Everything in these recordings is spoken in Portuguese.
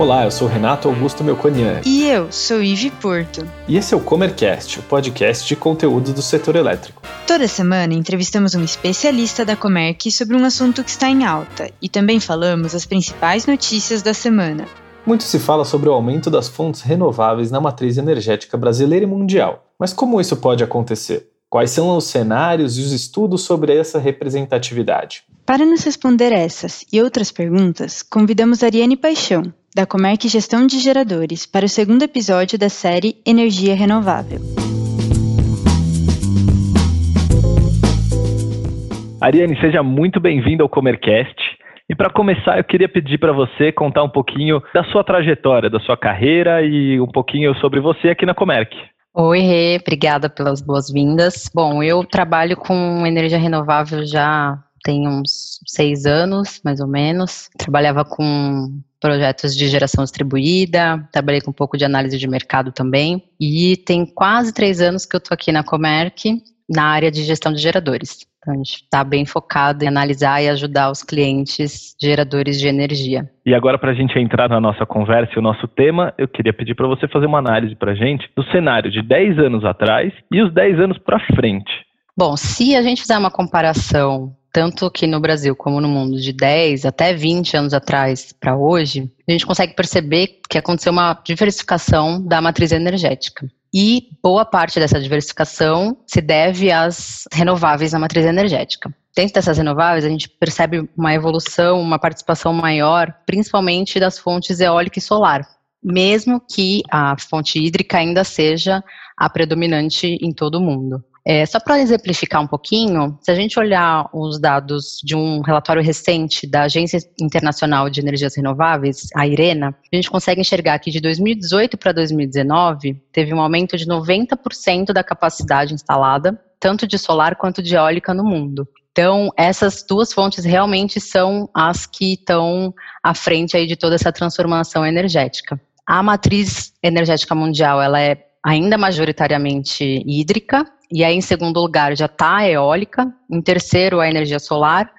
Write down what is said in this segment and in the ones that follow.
Olá, eu sou Renato Augusto Melconian. E eu sou Ive Porto. E esse é o Comercast, o podcast de conteúdo do setor elétrico. Toda semana entrevistamos um especialista da Comerc sobre um assunto que está em alta e também falamos as principais notícias da semana. Muito se fala sobre o aumento das fontes renováveis na matriz energética brasileira e mundial. Mas como isso pode acontecer? Quais são os cenários e os estudos sobre essa representatividade? Para nos responder essas e outras perguntas, convidamos Ariane Paixão, da Comerc Gestão de Geradores, para o segundo episódio da série Energia Renovável. Ariane, seja muito bem-vinda ao Comercast. E para começar, eu queria pedir para você contar um pouquinho da sua trajetória, da sua carreira e um pouquinho sobre você aqui na Comerc. Oi, Rê, obrigada pelas boas-vindas. Bom, eu trabalho com energia renovável já tem uns seis anos, mais ou menos. Trabalhava com projetos de geração distribuída, trabalhei com um pouco de análise de mercado também. E tem quase três anos que eu estou aqui na Comerc, na área de gestão de geradores. Então, a gente está bem focado em analisar e ajudar os clientes geradores de energia. E agora, para a gente entrar na nossa conversa e o nosso tema, eu queria pedir para você fazer uma análise para a gente do cenário de 10 anos atrás e os 10 anos para frente. Bom, se a gente fizer uma comparação tanto aqui no Brasil como no mundo, de 10 até 20 anos atrás para hoje, a gente consegue perceber que aconteceu uma diversificação da matriz energética. E boa parte dessa diversificação se deve às renováveis na matriz energética. Dentro dessas renováveis, a gente percebe uma evolução, uma participação maior, principalmente das fontes eólica e solar, mesmo que a fonte hídrica ainda seja a predominante em todo o mundo. É, só para exemplificar um pouquinho, se a gente olhar os dados de um relatório recente da Agência Internacional de Energias Renováveis, a IRENA, a gente consegue enxergar que de 2018 para 2019 teve um aumento de 90% da capacidade instalada, tanto de solar quanto de eólica no mundo. Então, essas duas fontes realmente são as que estão à frente aí de toda essa transformação energética. A matriz energética mundial, ela é ainda majoritariamente hídrica, e aí, em segundo lugar, já está a eólica, em terceiro, a energia solar,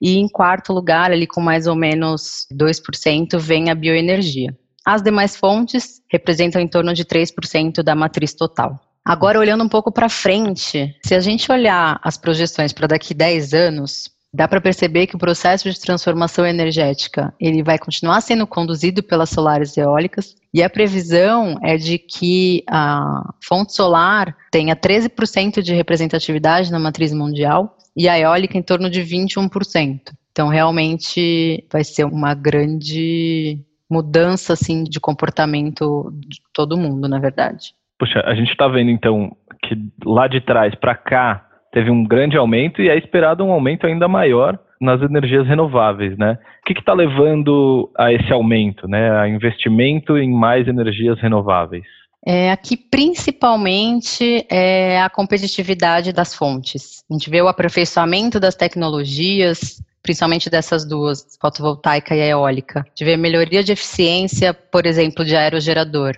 e em quarto lugar, ali com mais ou menos 2%, vem a bioenergia. As demais fontes representam em torno de 3% da matriz total. Agora, olhando um pouco para frente, se a gente olhar as projeções para daqui 10 anos, dá para perceber que o processo de transformação energética ele vai continuar sendo conduzido pelas solares e eólicas e a previsão é de que a fonte solar tenha 13% de representatividade na matriz mundial e a eólica em torno de 21%. Então realmente vai ser uma grande mudança assim de comportamento de todo mundo, na verdade. Poxa, a gente está vendo então que lá de trás para cá teve um grande aumento e é esperado um aumento ainda maior nas energias renováveis, né? O que está levando a esse aumento, né? A investimento em mais energias renováveis? É, aqui, principalmente, é a competitividade das fontes. A gente vê o aperfeiçoamento das tecnologias, principalmente dessas duas, fotovoltaica e eólica. A gente vê melhoria de eficiência, por exemplo, de aerogerador.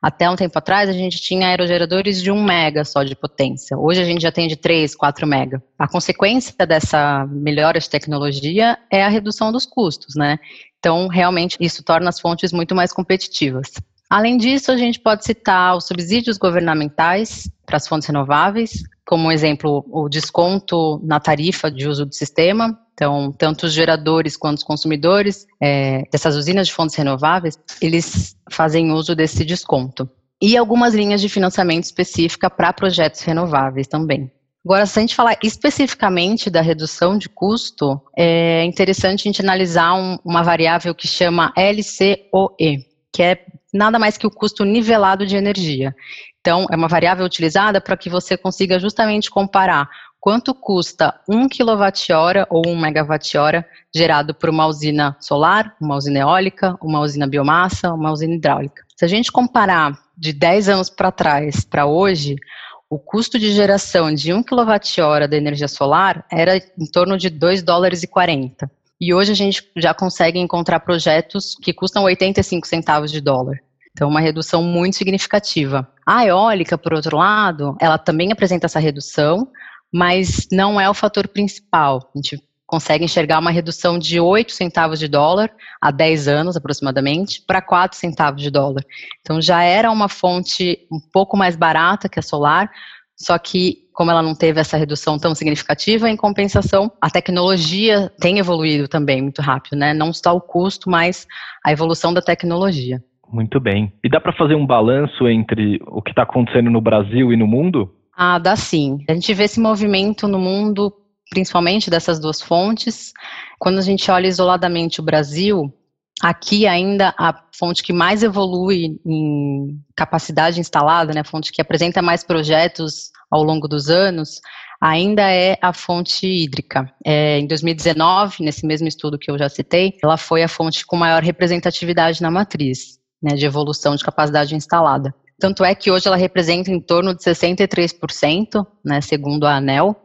Até um tempo atrás, a gente tinha aerogeradores de 1 mega só de potência. Hoje a gente já tem de 3, 4 mega. A consequência dessa melhora de tecnologia é a redução dos custos, né? Então, realmente, isso torna as fontes muito mais competitivas. Além disso, a gente pode citar os subsídios governamentais para as fontes renováveis, como exemplo, o desconto na tarifa de uso do sistema, então, tanto os geradores quanto os consumidores é, dessas usinas de fontes renováveis, eles fazem uso desse desconto. E algumas linhas de financiamento específica para projetos renováveis também. Agora, se a gente falar especificamente da redução de custo, é interessante a gente analisar um, uma variável que chama LCOE, que é nada mais que o custo nivelado de energia. Então, é uma variável utilizada para que você consiga justamente comparar quanto custa 1 kWh ou 1 MWh gerado por uma usina solar, uma usina eólica, uma usina biomassa, uma usina hidráulica. Se a gente comparar de 10 anos para trás para hoje, o custo de geração de 1 kWh da energia solar era em torno de 2 dólares e 40. E hoje a gente já consegue encontrar projetos que custam 85 centavos de dólar. Então, uma redução muito significativa. A eólica, por outro lado, ela também apresenta essa redução, mas não é o fator principal. A gente consegue enxergar uma redução de 8 centavos de dólar há 10 anos aproximadamente para 4 centavos de dólar. Então já era uma fonte um pouco mais barata que a solar, só que como ela não teve essa redução tão significativa, em compensação, a tecnologia tem evoluído também muito rápido, né? Não só o custo, mas a evolução da tecnologia. Muito bem. E dá para fazer um balanço entre o que está acontecendo no Brasil e no mundo? Ah, dá sim. A gente vê esse movimento no mundo principalmente dessas duas fontes. Quando a gente olha isoladamente o Brasil, aqui ainda a fonte que mais evolui em capacidade instalada, né, a fonte que apresenta mais projetos ao longo dos anos, ainda é a fonte hídrica. É, em 2019, nesse mesmo estudo que eu já citei, ela foi a fonte com maior representatividade na matriz, né, de evolução de capacidade instalada. Tanto é que hoje ela representa em torno de 63%, né, segundo a ANEL,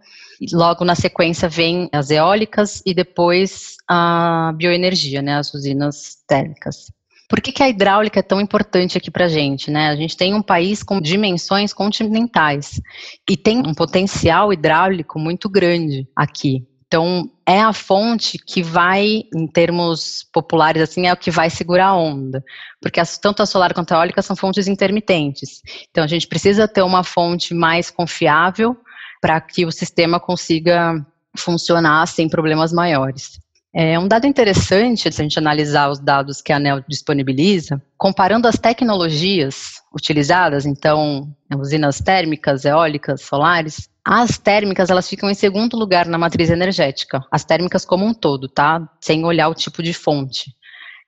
Logo na sequência vem as eólicas e depois a bioenergia, né, as usinas térmicas. Por que, que a hidráulica é tão importante aqui para a gente? Né? A gente tem um país com dimensões continentais e tem um potencial hidráulico muito grande aqui. Então, é a fonte que vai, em termos populares, assim, é o que vai segurar a onda. Porque as, tanto a solar quanto a eólica são fontes intermitentes. Então, a gente precisa ter uma fonte mais confiável para que o sistema consiga funcionar sem problemas maiores. É um dado interessante, se a gente analisar os dados que a ANEL disponibiliza, comparando as tecnologias utilizadas, então, usinas térmicas, eólicas, solares, as térmicas, elas ficam em segundo lugar na matriz energética, as térmicas como um todo, tá? Sem olhar o tipo de fonte.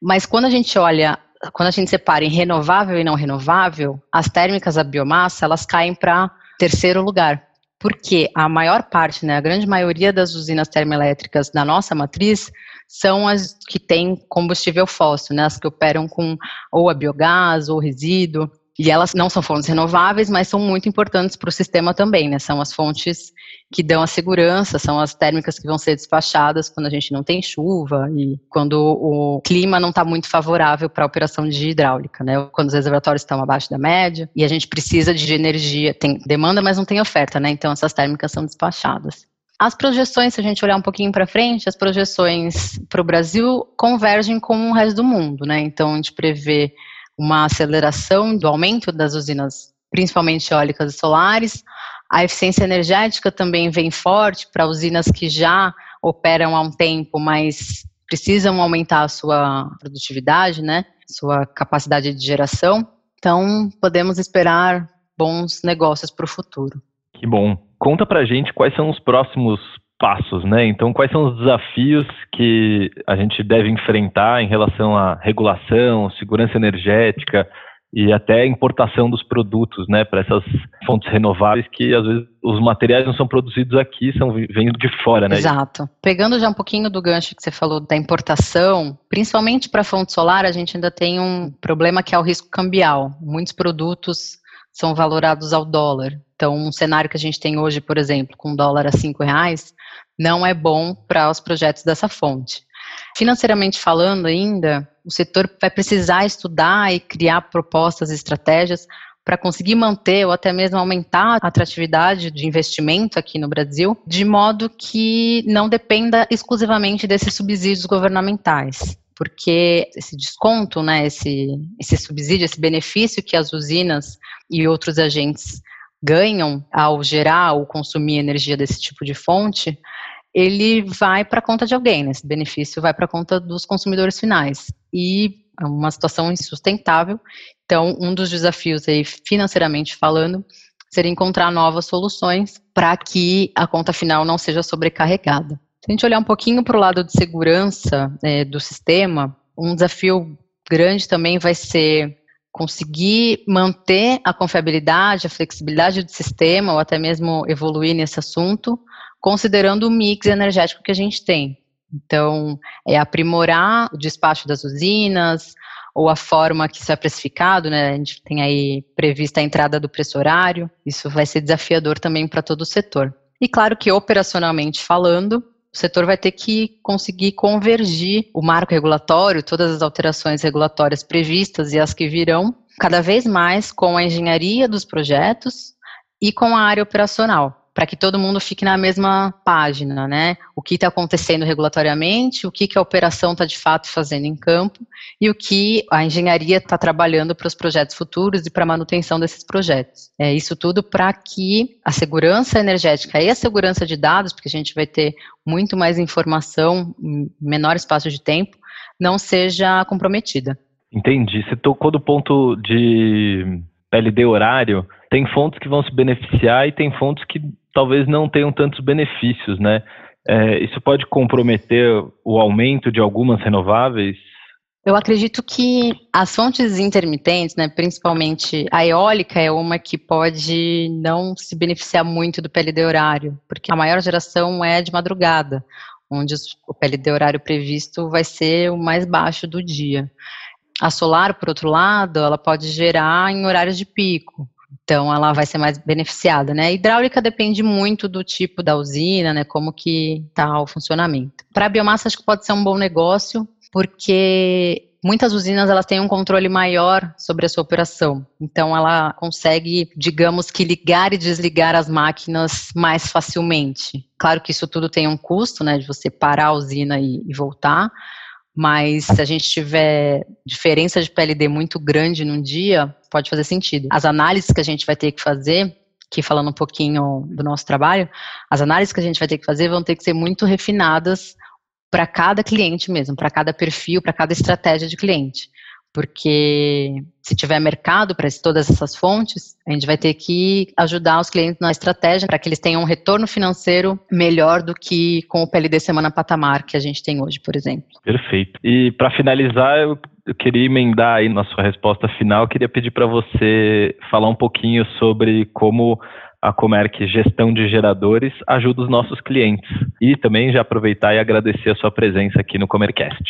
Mas quando a gente olha, quando a gente separa em renovável e não renovável, as térmicas, a biomassa, elas caem para terceiro lugar porque a maior parte, né, a grande maioria das usinas termoelétricas da nossa matriz são as que têm combustível fóssil, né, as que operam com ou a biogás ou resíduo. E elas não são fontes renováveis, mas são muito importantes para o sistema também, né? São as fontes que dão a segurança, são as térmicas que vão ser despachadas quando a gente não tem chuva e quando o clima não está muito favorável para a operação de hidráulica, né? Quando os reservatórios estão abaixo da média e a gente precisa de energia, tem demanda, mas não tem oferta, né? Então essas térmicas são despachadas. As projeções, se a gente olhar um pouquinho para frente, as projeções para o Brasil convergem com o resto do mundo, né? Então a gente prevê uma aceleração do aumento das usinas, principalmente eólicas e solares. A eficiência energética também vem forte para usinas que já operam há um tempo, mas precisam aumentar a sua produtividade, né? Sua capacidade de geração. Então, podemos esperar bons negócios para o futuro. Que bom. Conta para gente quais são os próximos passos, né? Então, quais são os desafios que a gente deve enfrentar em relação à regulação, segurança energética e até importação dos produtos, né, para essas fontes renováveis que às vezes os materiais não são produzidos aqui, são vindo de fora, né? Exato. Pegando já um pouquinho do gancho que você falou da importação, principalmente para fonte solar, a gente ainda tem um problema que é o risco cambial. Muitos produtos são valorados ao dólar. Então, um cenário que a gente tem hoje, por exemplo, com dólar a cinco reais, não é bom para os projetos dessa fonte. Financeiramente falando ainda, o setor vai precisar estudar e criar propostas e estratégias para conseguir manter ou até mesmo aumentar a atratividade de investimento aqui no Brasil, de modo que não dependa exclusivamente desses subsídios governamentais. Porque esse desconto, né, esse, esse subsídio, esse benefício que as usinas e outros agentes ganham ao gerar ou consumir energia desse tipo de fonte, ele vai para a conta de alguém, né? Esse benefício vai para a conta dos consumidores finais. E é uma situação insustentável. Então, um dos desafios aí, financeiramente falando, seria encontrar novas soluções para que a conta final não seja sobrecarregada. Se a gente olhar um pouquinho para o lado de segurança é, do sistema, um desafio grande também vai ser conseguir manter a confiabilidade, a flexibilidade do sistema, ou até mesmo evoluir nesse assunto, considerando o mix energético que a gente tem. Então, é aprimorar o despacho das usinas, ou a forma que isso é precificado, né? A gente tem aí prevista a entrada do preço horário, isso vai ser desafiador também para todo o setor. E claro que operacionalmente falando, o setor vai ter que conseguir convergir o marco regulatório, todas as alterações regulatórias previstas e as que virão, cada vez mais com a engenharia dos projetos e com a área operacional. Para que todo mundo fique na mesma página, né? O que está acontecendo regulatoriamente, o que, que a operação está de fato fazendo em campo e o que a engenharia está trabalhando para os projetos futuros e para a manutenção desses projetos. É isso tudo para que a segurança energética e a segurança de dados, porque a gente vai ter muito mais informação em menor espaço de tempo, não seja comprometida. Entendi. Você tocou do ponto de PLD horário. Tem fontes que vão se beneficiar e tem fontes que talvez não tenham tantos benefícios, né? É, isso pode comprometer o aumento de algumas renováveis? Eu acredito que as fontes intermitentes, né, principalmente a eólica, é uma que pode não se beneficiar muito do PLD horário, porque a maior geração é de madrugada, onde o PLD horário previsto vai ser o mais baixo do dia. A solar, por outro lado, ela pode gerar em horários de pico. Então, ela vai ser mais beneficiada, né? A hidráulica depende muito do tipo da usina, né? Como que está o funcionamento. Para biomassa, acho que pode ser um bom negócio, porque muitas usinas elas têm um controle maior sobre a sua operação. Então ela consegue, digamos que ligar e desligar as máquinas mais facilmente. Claro que isso tudo tem um custo, né, de você parar a usina e, e voltar. Mas se a gente tiver diferença de PLD muito grande num dia, pode fazer sentido. As análises que a gente vai ter que fazer aqui falando um pouquinho do nosso trabalho, as análises que a gente vai ter que fazer vão ter que ser muito refinadas para cada cliente mesmo, para cada perfil, para cada estratégia de cliente. Porque se tiver mercado para todas essas fontes, a gente vai ter que ajudar os clientes na estratégia para que eles tenham um retorno financeiro melhor do que com o PLD semana patamar que a gente tem hoje, por exemplo. Perfeito. E para finalizar, eu queria emendar aí na sua resposta final, queria pedir para você falar um pouquinho sobre como a Comerc Gestão de Geradores ajuda os nossos clientes. E também já aproveitar e agradecer a sua presença aqui no Comercast.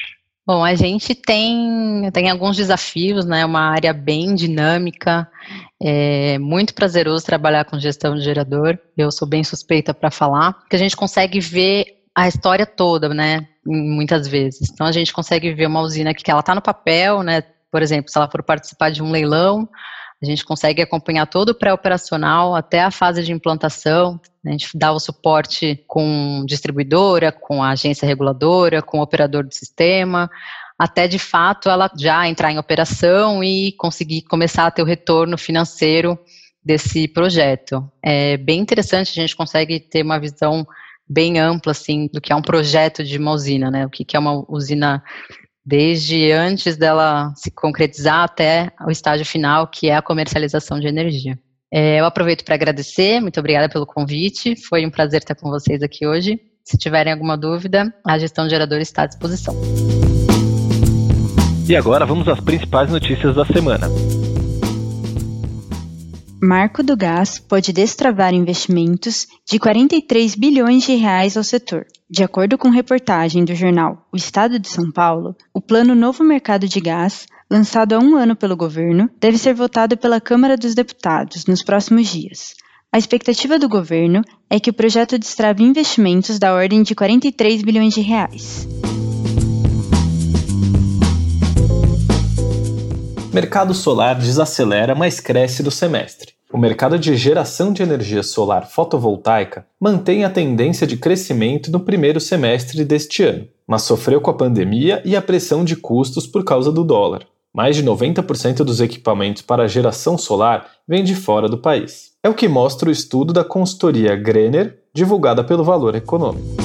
Bom, a gente tem, tem alguns desafios, né? Uma área bem dinâmica, é muito prazeroso trabalhar com gestão de gerador. Eu sou bem suspeita para falar, porque a gente consegue ver a história toda, né? Muitas vezes. Então a gente consegue ver uma usina que ela está no papel, né? Por exemplo, se ela for participar de um leilão, a gente consegue acompanhar todo o pré-operacional até a fase de implantação. A gente dá o suporte com distribuidora, com a agência reguladora, com o operador do sistema, até de fato ela já entrar em operação e conseguir começar a ter o retorno financeiro desse projeto. É bem interessante, a gente consegue ter uma visão bem ampla assim do que é um projeto de uma usina, né? O que é uma usina desde antes dela se concretizar até o estágio final, que é a comercialização de energia. É, eu aproveito para agradecer, muito obrigada pelo convite, foi um prazer estar com vocês aqui hoje. Se tiverem alguma dúvida, a gestão de geradores está à disposição. E agora vamos às principais notícias da semana. Marco do Gás pode destravar investimentos de 43 bilhões de reais ao setor. De acordo com reportagem do jornal O Estado de São Paulo, o Plano Novo Mercado de Gás, lançado há um ano pelo governo, deve ser votado pela Câmara dos Deputados nos próximos dias. A expectativa do governo é que o projeto destrave investimentos da ordem de 43 bilhões de reais. Mercado solar desacelera, mas cresce no semestre. O mercado de geração de energia solar fotovoltaica mantém a tendência de crescimento no primeiro semestre deste ano, mas sofreu com a pandemia e a pressão de custos por causa do dólar. Mais de 90% dos equipamentos para geração solar vêm de fora do país. É o que mostra o estudo da consultoria Grenner, divulgada pelo Valor Econômico.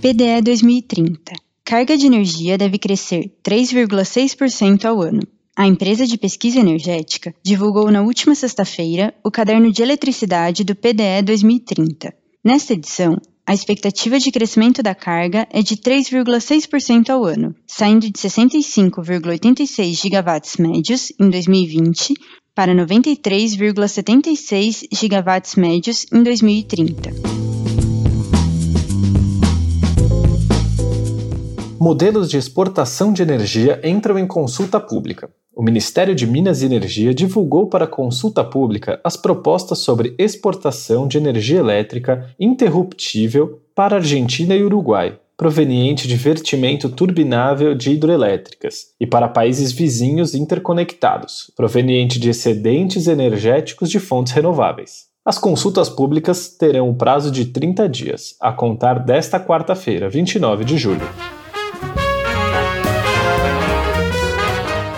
PDE 2030 carga de energia deve crescer 3,6% ao ano. A empresa de pesquisa energética divulgou na última sexta-feira o caderno de eletricidade do PDE 2030. Nesta edição, a expectativa de crescimento da carga é de 3,6% ao ano, saindo de 65,86 gigawatts médios em 2020 para 93,76 gigawatts médios em 2030. Modelos de exportação de energia entram em consulta pública. O Ministério de Minas e Energia divulgou para consulta pública as propostas sobre exportação de energia elétrica interruptível para Argentina e Uruguai, proveniente de vertimento turbinável de hidroelétricas, e para países vizinhos interconectados, proveniente de excedentes energéticos de fontes renováveis. As consultas públicas terão um prazo de 30 dias, a contar desta quarta-feira, 29 de julho.